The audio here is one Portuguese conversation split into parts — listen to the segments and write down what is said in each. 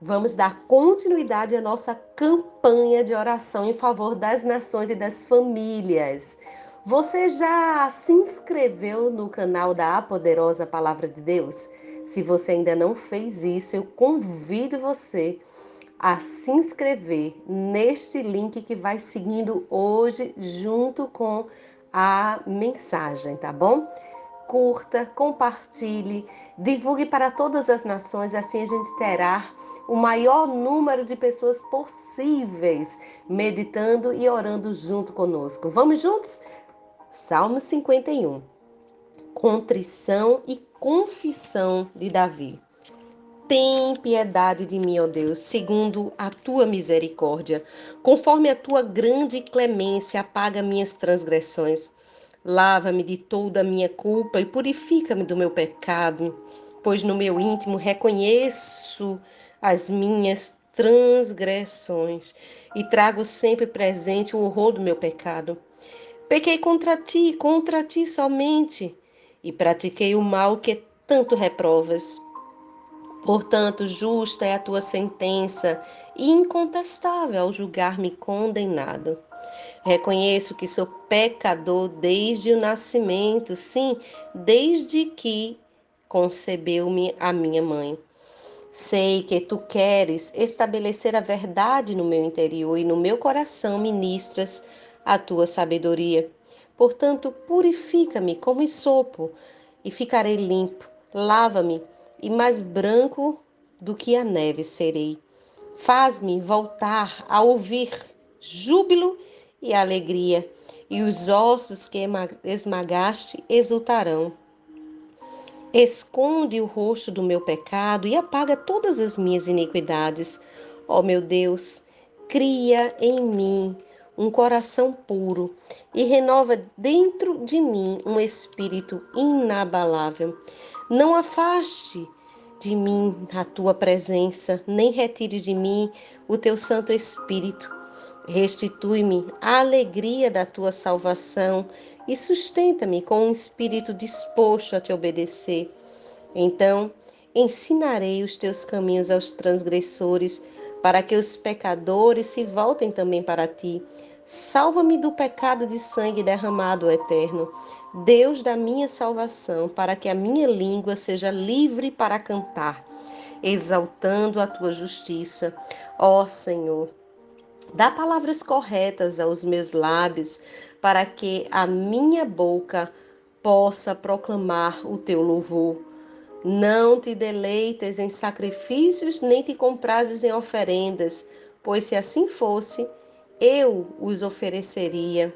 vamos dar continuidade à nossa campanha de oração em favor das nações e das famílias. Você já se inscreveu no canal da A Poderosa Palavra de Deus? Se você ainda não fez isso, eu convido você a se inscrever neste link que vai seguindo hoje junto com a mensagem, tá bom? Curta, compartilhe, divulgue para todas as nações, assim a gente terá o maior número de pessoas possíveis meditando e orando junto conosco. Vamos juntos? Salmo 51. Contrição e confissão de Davi. Tem piedade de mim, ó Deus, segundo a tua misericórdia. Conforme a tua grande clemência, apaga minhas transgressões. Lava-me de toda a minha culpa e purifica-me do meu pecado, pois no meu íntimo reconheço as minhas transgressões e trago sempre presente o horror do meu pecado. Pequei contra ti, contra ti somente, e pratiquei o mal que tanto reprovas. Portanto, justa é a tua sentença e incontestável ao julgar-me condenado. Reconheço que sou pecador desde o nascimento, sim, desde que concebeu-me a minha mãe. Sei que tu queres estabelecer a verdade no meu interior e no meu coração ministras a tua sabedoria. Portanto, purifica-me como sopo e ficarei limpo. Lava-me e mais branco do que a neve serei. Faz-me voltar a ouvir júbilo e alegria, e os ossos que esmagaste exultarão. Esconde o rosto do meu pecado e apaga todas as minhas iniquidades. Ó meu Deus, cria em mim um coração puro e renova dentro de mim um espírito inabalável. Não afaste de mim a tua presença, nem retire de mim o teu Santo Espírito. Restitui-me a alegria da tua salvação e sustenta-me com um espírito disposto a te obedecer. Então, ensinarei os teus caminhos aos transgressores, para que os pecadores se voltem também para ti. Salva-me do pecado de sangue derramado, eterno, Deus da minha salvação, para que a minha língua seja livre para cantar, exaltando a tua justiça. Ó Senhor, dá palavras corretas aos meus lábios, para que a minha boca possa proclamar o teu louvor. Não te deleites em sacrifícios, nem te comprases em oferendas, pois se assim fosse, eu os ofereceria.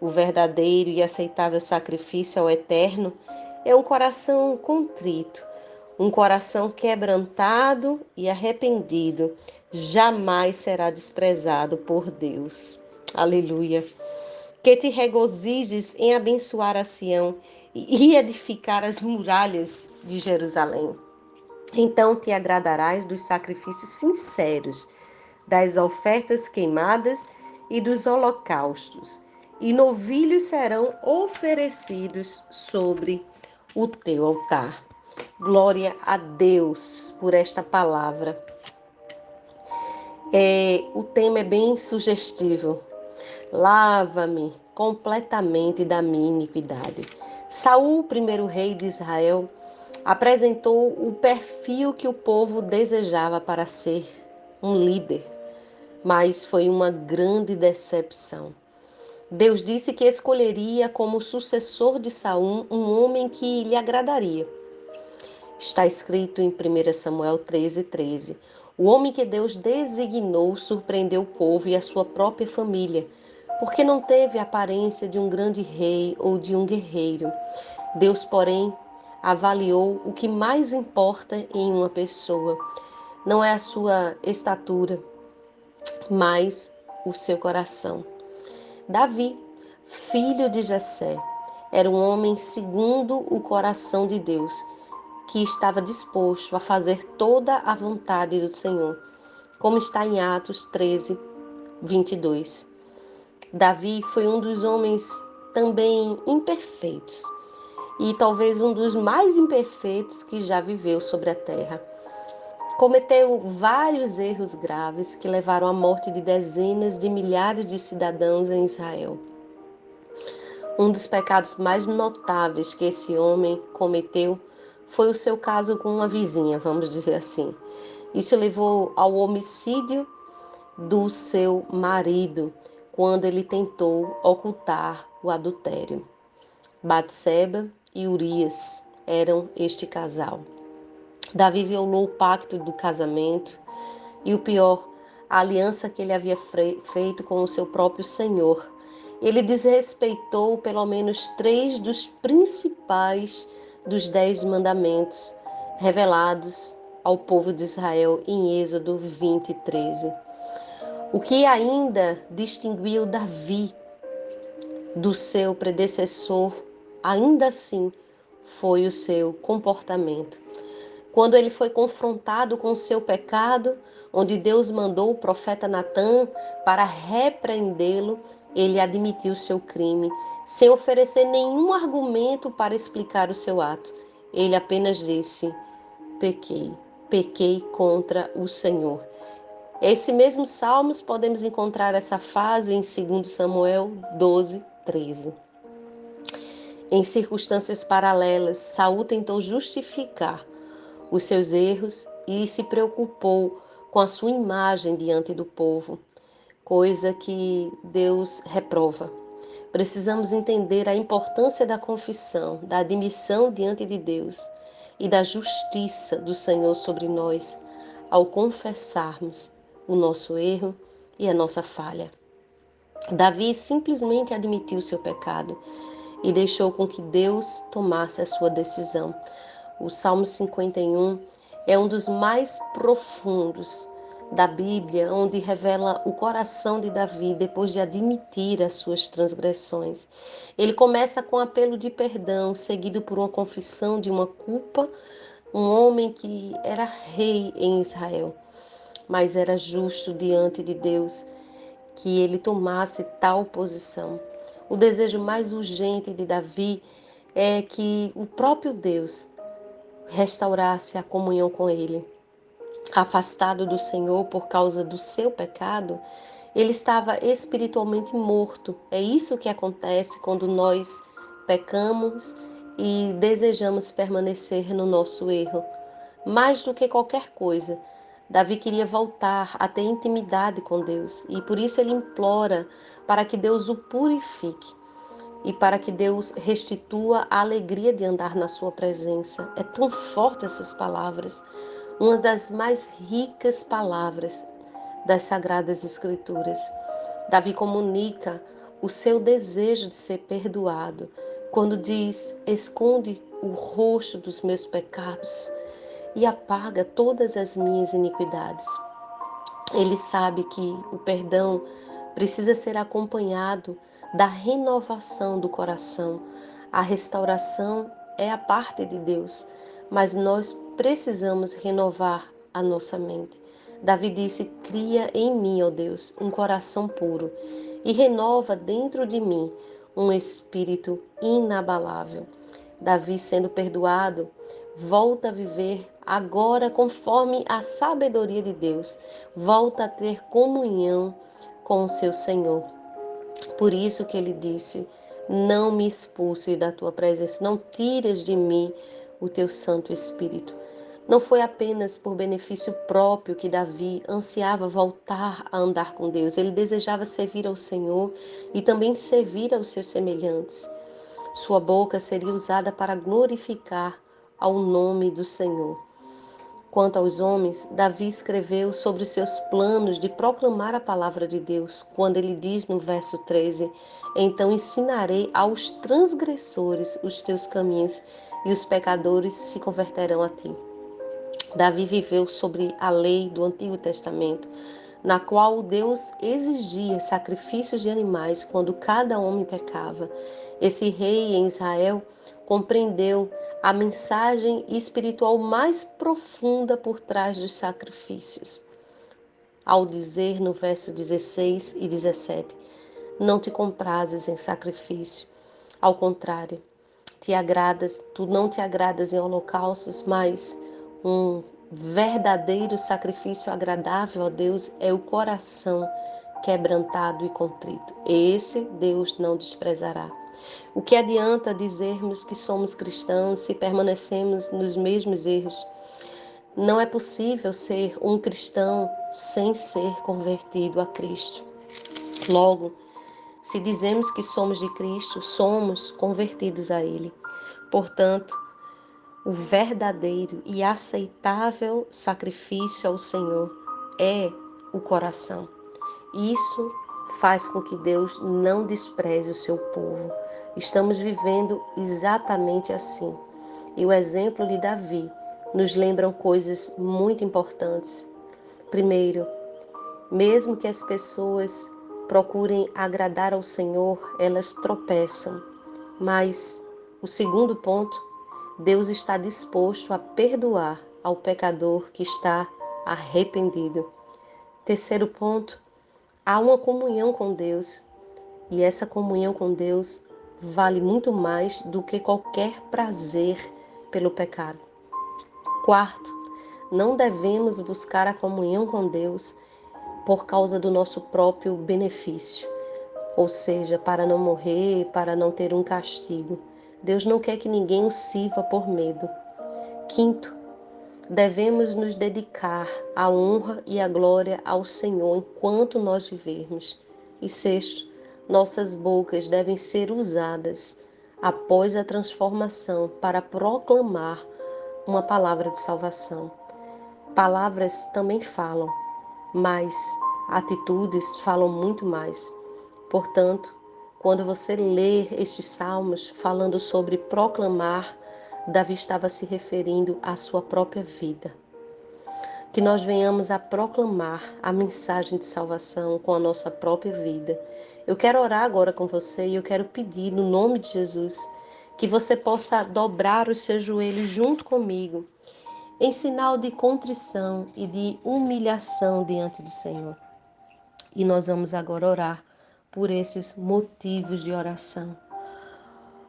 O verdadeiro e aceitável sacrifício ao Eterno é um coração contrito, um coração quebrantado e arrependido, jamais será desprezado por Deus. Aleluia que te regozijes em abençoar a Sião e edificar as muralhas de Jerusalém. Então te agradarás dos sacrifícios sinceros, das ofertas queimadas e dos holocaustos, e novilhos serão oferecidos sobre o teu altar. Glória a Deus por esta palavra. É, o tema é bem sugestivo, Lava-me completamente da minha iniquidade. Saul, primeiro rei de Israel, apresentou o perfil que o povo desejava para ser um líder, mas foi uma grande decepção. Deus disse que escolheria como sucessor de Saul um homem que lhe agradaria. Está escrito em 1 Samuel 13, 13. O homem que Deus designou surpreendeu o povo e a sua própria família porque não teve a aparência de um grande rei ou de um guerreiro. Deus, porém, avaliou o que mais importa em uma pessoa. não é a sua estatura, mas o seu coração. Davi, filho de Jessé, era um homem segundo o coração de Deus, que estava disposto a fazer toda a vontade do Senhor, como está em Atos 13, 22. Davi foi um dos homens também imperfeitos e talvez um dos mais imperfeitos que já viveu sobre a terra. Cometeu vários erros graves que levaram à morte de dezenas de milhares de cidadãos em Israel. Um dos pecados mais notáveis que esse homem cometeu foi o seu caso com uma vizinha, vamos dizer assim. Isso levou ao homicídio do seu marido quando ele tentou ocultar o adultério. Batseba e Urias eram este casal. Davi violou o pacto do casamento e o pior, a aliança que ele havia feito com o seu próprio Senhor. Ele desrespeitou pelo menos três dos principais dos dez mandamentos revelados ao povo de Israel em Êxodo 20, 13. O que ainda distinguiu Davi do seu predecessor ainda assim foi o seu comportamento. Quando ele foi confrontado com o seu pecado, onde Deus mandou o profeta Natã para repreendê-lo, ele admitiu seu crime, sem oferecer nenhum argumento para explicar o seu ato. Ele apenas disse: pequei, pequei contra o Senhor. Esse mesmo Salmos podemos encontrar essa fase em 2 Samuel 12, 13. Em circunstâncias paralelas, Saul tentou justificar os seus erros e se preocupou com a sua imagem diante do povo, coisa que Deus reprova. Precisamos entender a importância da confissão, da admissão diante de Deus e da justiça do Senhor sobre nós ao confessarmos o nosso erro e a nossa falha. Davi simplesmente admitiu seu pecado e deixou com que Deus tomasse a sua decisão. O Salmo 51 é um dos mais profundos da Bíblia, onde revela o coração de Davi depois de admitir as suas transgressões. Ele começa com um apelo de perdão, seguido por uma confissão de uma culpa, um homem que era rei em Israel, mas era justo diante de Deus que ele tomasse tal posição. O desejo mais urgente de Davi é que o próprio Deus restaurasse a comunhão com ele. Afastado do Senhor por causa do seu pecado, ele estava espiritualmente morto. É isso que acontece quando nós pecamos e desejamos permanecer no nosso erro. Mais do que qualquer coisa, Davi queria voltar a ter intimidade com Deus e por isso ele implora para que Deus o purifique e para que Deus restitua a alegria de andar na sua presença. É tão forte essas palavras, uma das mais ricas palavras das sagradas escrituras. Davi comunica o seu desejo de ser perdoado quando diz: "Esconde o rosto dos meus pecados e apaga todas as minhas iniquidades". Ele sabe que o perdão precisa ser acompanhado da renovação do coração. A restauração é a parte de Deus, mas nós precisamos renovar a nossa mente. Davi disse: Cria em mim, ó Deus, um coração puro e renova dentro de mim um espírito inabalável. Davi, sendo perdoado, volta a viver agora conforme a sabedoria de Deus, volta a ter comunhão com o seu Senhor. Por isso que ele disse: Não me expulse da tua presença, não tires de mim o teu Santo Espírito. Não foi apenas por benefício próprio que Davi ansiava voltar a andar com Deus, ele desejava servir ao Senhor e também servir aos seus semelhantes. Sua boca seria usada para glorificar ao nome do Senhor. Quanto aos homens, Davi escreveu sobre seus planos de proclamar a palavra de Deus, quando ele diz no verso 13: Então ensinarei aos transgressores os teus caminhos, e os pecadores se converterão a ti. Davi viveu sobre a lei do Antigo Testamento, na qual Deus exigia sacrifícios de animais quando cada homem pecava. Esse rei em Israel compreendeu a mensagem espiritual mais profunda por trás dos sacrifícios. Ao dizer no verso 16 e 17: Não te comprases em sacrifício, ao contrário, te agradas, tu não te agradas em holocaustos, mas um verdadeiro sacrifício agradável a Deus é o coração quebrantado e contrito. Esse Deus não desprezará. O que adianta dizermos que somos cristãos se permanecemos nos mesmos erros? Não é possível ser um cristão sem ser convertido a Cristo. Logo, se dizemos que somos de Cristo, somos convertidos a Ele. Portanto, o verdadeiro e aceitável sacrifício ao Senhor é o coração. Isso faz com que Deus não despreze o seu povo. Estamos vivendo exatamente assim. E o exemplo de Davi nos lembram coisas muito importantes. Primeiro, mesmo que as pessoas procurem agradar ao Senhor, elas tropeçam. Mas o segundo ponto Deus está disposto a perdoar ao pecador que está arrependido. Terceiro ponto, há uma comunhão com Deus e essa comunhão com Deus vale muito mais do que qualquer prazer pelo pecado. Quarto, não devemos buscar a comunhão com Deus por causa do nosso próprio benefício, ou seja, para não morrer, para não ter um castigo. Deus não quer que ninguém o sirva por medo. Quinto, devemos nos dedicar à honra e à glória ao Senhor enquanto nós vivermos. E sexto, nossas bocas devem ser usadas após a transformação para proclamar uma palavra de salvação. Palavras também falam, mas atitudes falam muito mais. Portanto, quando você ler estes salmos falando sobre proclamar, Davi estava se referindo à sua própria vida. Que nós venhamos a proclamar a mensagem de salvação com a nossa própria vida. Eu quero orar agora com você e eu quero pedir, no nome de Jesus, que você possa dobrar os seus joelhos junto comigo, em sinal de contrição e de humilhação diante do Senhor. E nós vamos agora orar por esses motivos de oração.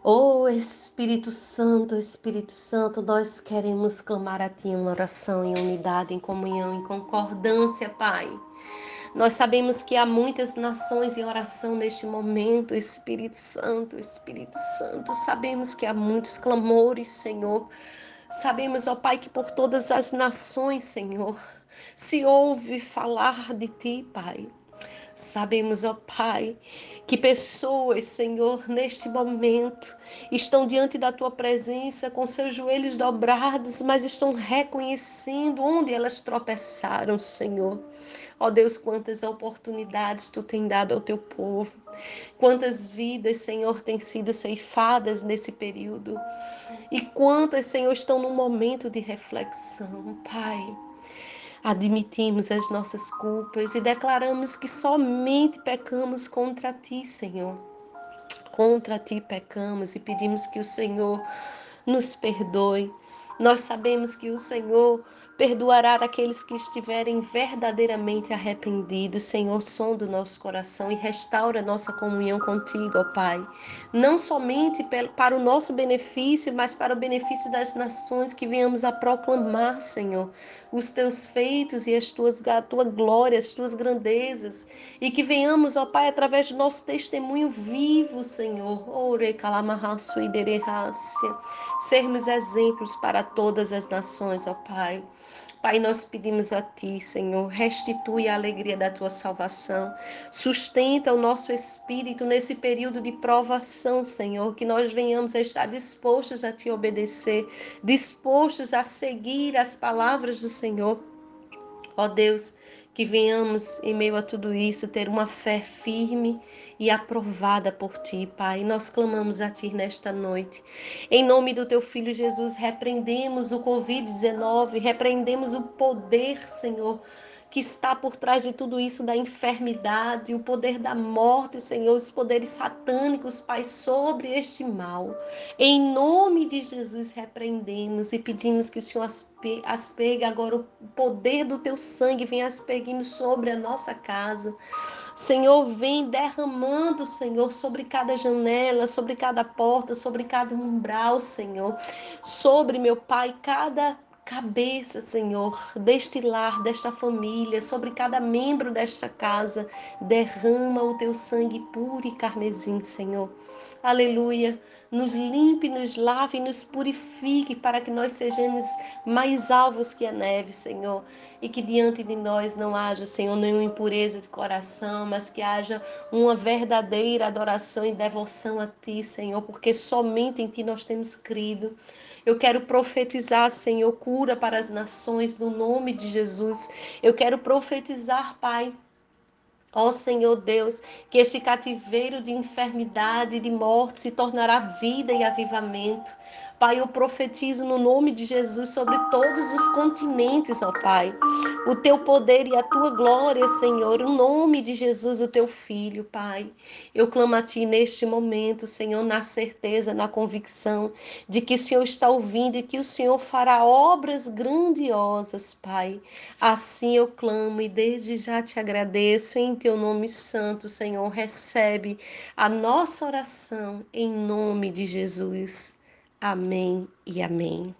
Oh Espírito Santo, Espírito Santo, nós queremos clamar a Ti em oração, em unidade, em comunhão, em concordância, Pai. Nós sabemos que há muitas nações em oração neste momento, Espírito Santo, Espírito Santo. Sabemos que há muitos clamores, Senhor. Sabemos, ó Pai, que por todas as nações, Senhor, se ouve falar de Ti, Pai. Sabemos, ó Pai, que pessoas, Senhor, neste momento estão diante da tua presença com seus joelhos dobrados, mas estão reconhecendo onde elas tropeçaram, Senhor. Ó Deus, quantas oportunidades tu tem dado ao teu povo. Quantas vidas, Senhor, têm sido ceifadas nesse período. E quantas, Senhor, estão num momento de reflexão, Pai admitimos as nossas culpas e declaramos que somente pecamos contra ti, Senhor. Contra ti pecamos e pedimos que o Senhor nos perdoe. Nós sabemos que o Senhor perdoará aqueles que estiverem verdadeiramente arrependidos. Senhor, som do nosso coração e restaura nossa comunhão contigo, ó Pai. Não somente para o nosso benefício, mas para o benefício das nações que venhamos a proclamar, Senhor, os teus feitos e as tuas, a tua glória, as tuas grandezas. E que venhamos, ó Pai, através do nosso testemunho vivo, Senhor, sermos exemplos para todas as nações, ó Pai. Pai, nós pedimos a Ti, Senhor, restitui a alegria da Tua salvação, sustenta o nosso espírito nesse período de provação, Senhor, que nós venhamos a estar dispostos a Te obedecer, dispostos a seguir as palavras do Senhor. Ó Deus, que venhamos, em meio a tudo isso, ter uma fé firme e aprovada por Ti, Pai. Nós clamamos a Ti nesta noite. Em nome do Teu Filho Jesus, repreendemos o Covid-19, repreendemos o poder, Senhor que está por trás de tudo isso, da enfermidade, o poder da morte, Senhor, os poderes satânicos, Pai, sobre este mal. Em nome de Jesus, repreendemos e pedimos que o Senhor aspegue agora o poder do teu sangue, venha aspergindo sobre a nossa casa. Senhor, vem derramando, Senhor, sobre cada janela, sobre cada porta, sobre cada umbral, Senhor, sobre, meu Pai, cada cabeça, Senhor, deste lar, desta família, sobre cada membro desta casa. Derrama o teu sangue puro e carmesim, Senhor. Aleluia. Nos limpe, nos lave, nos purifique para que nós sejamos mais alvos que a neve, Senhor. E que diante de nós não haja, Senhor, nenhuma impureza de coração, mas que haja uma verdadeira adoração e devoção a Ti, Senhor, porque somente em Ti nós temos crido. Eu quero profetizar, Senhor, cura para as nações no nome de Jesus. Eu quero profetizar, Pai, Ó Senhor Deus, que este cativeiro de enfermidade e de morte se tornará vida e avivamento. Pai, eu profetizo no nome de Jesus sobre todos os continentes, ó Pai. O teu poder e a tua glória, Senhor, o nome de Jesus, o teu filho, Pai. Eu clamo a ti neste momento, Senhor, na certeza, na convicção de que o Senhor está ouvindo e que o Senhor fará obras grandiosas, Pai. Assim eu clamo e desde já te agradeço em teu nome santo, Senhor. Recebe a nossa oração em nome de Jesus. Amém e amém.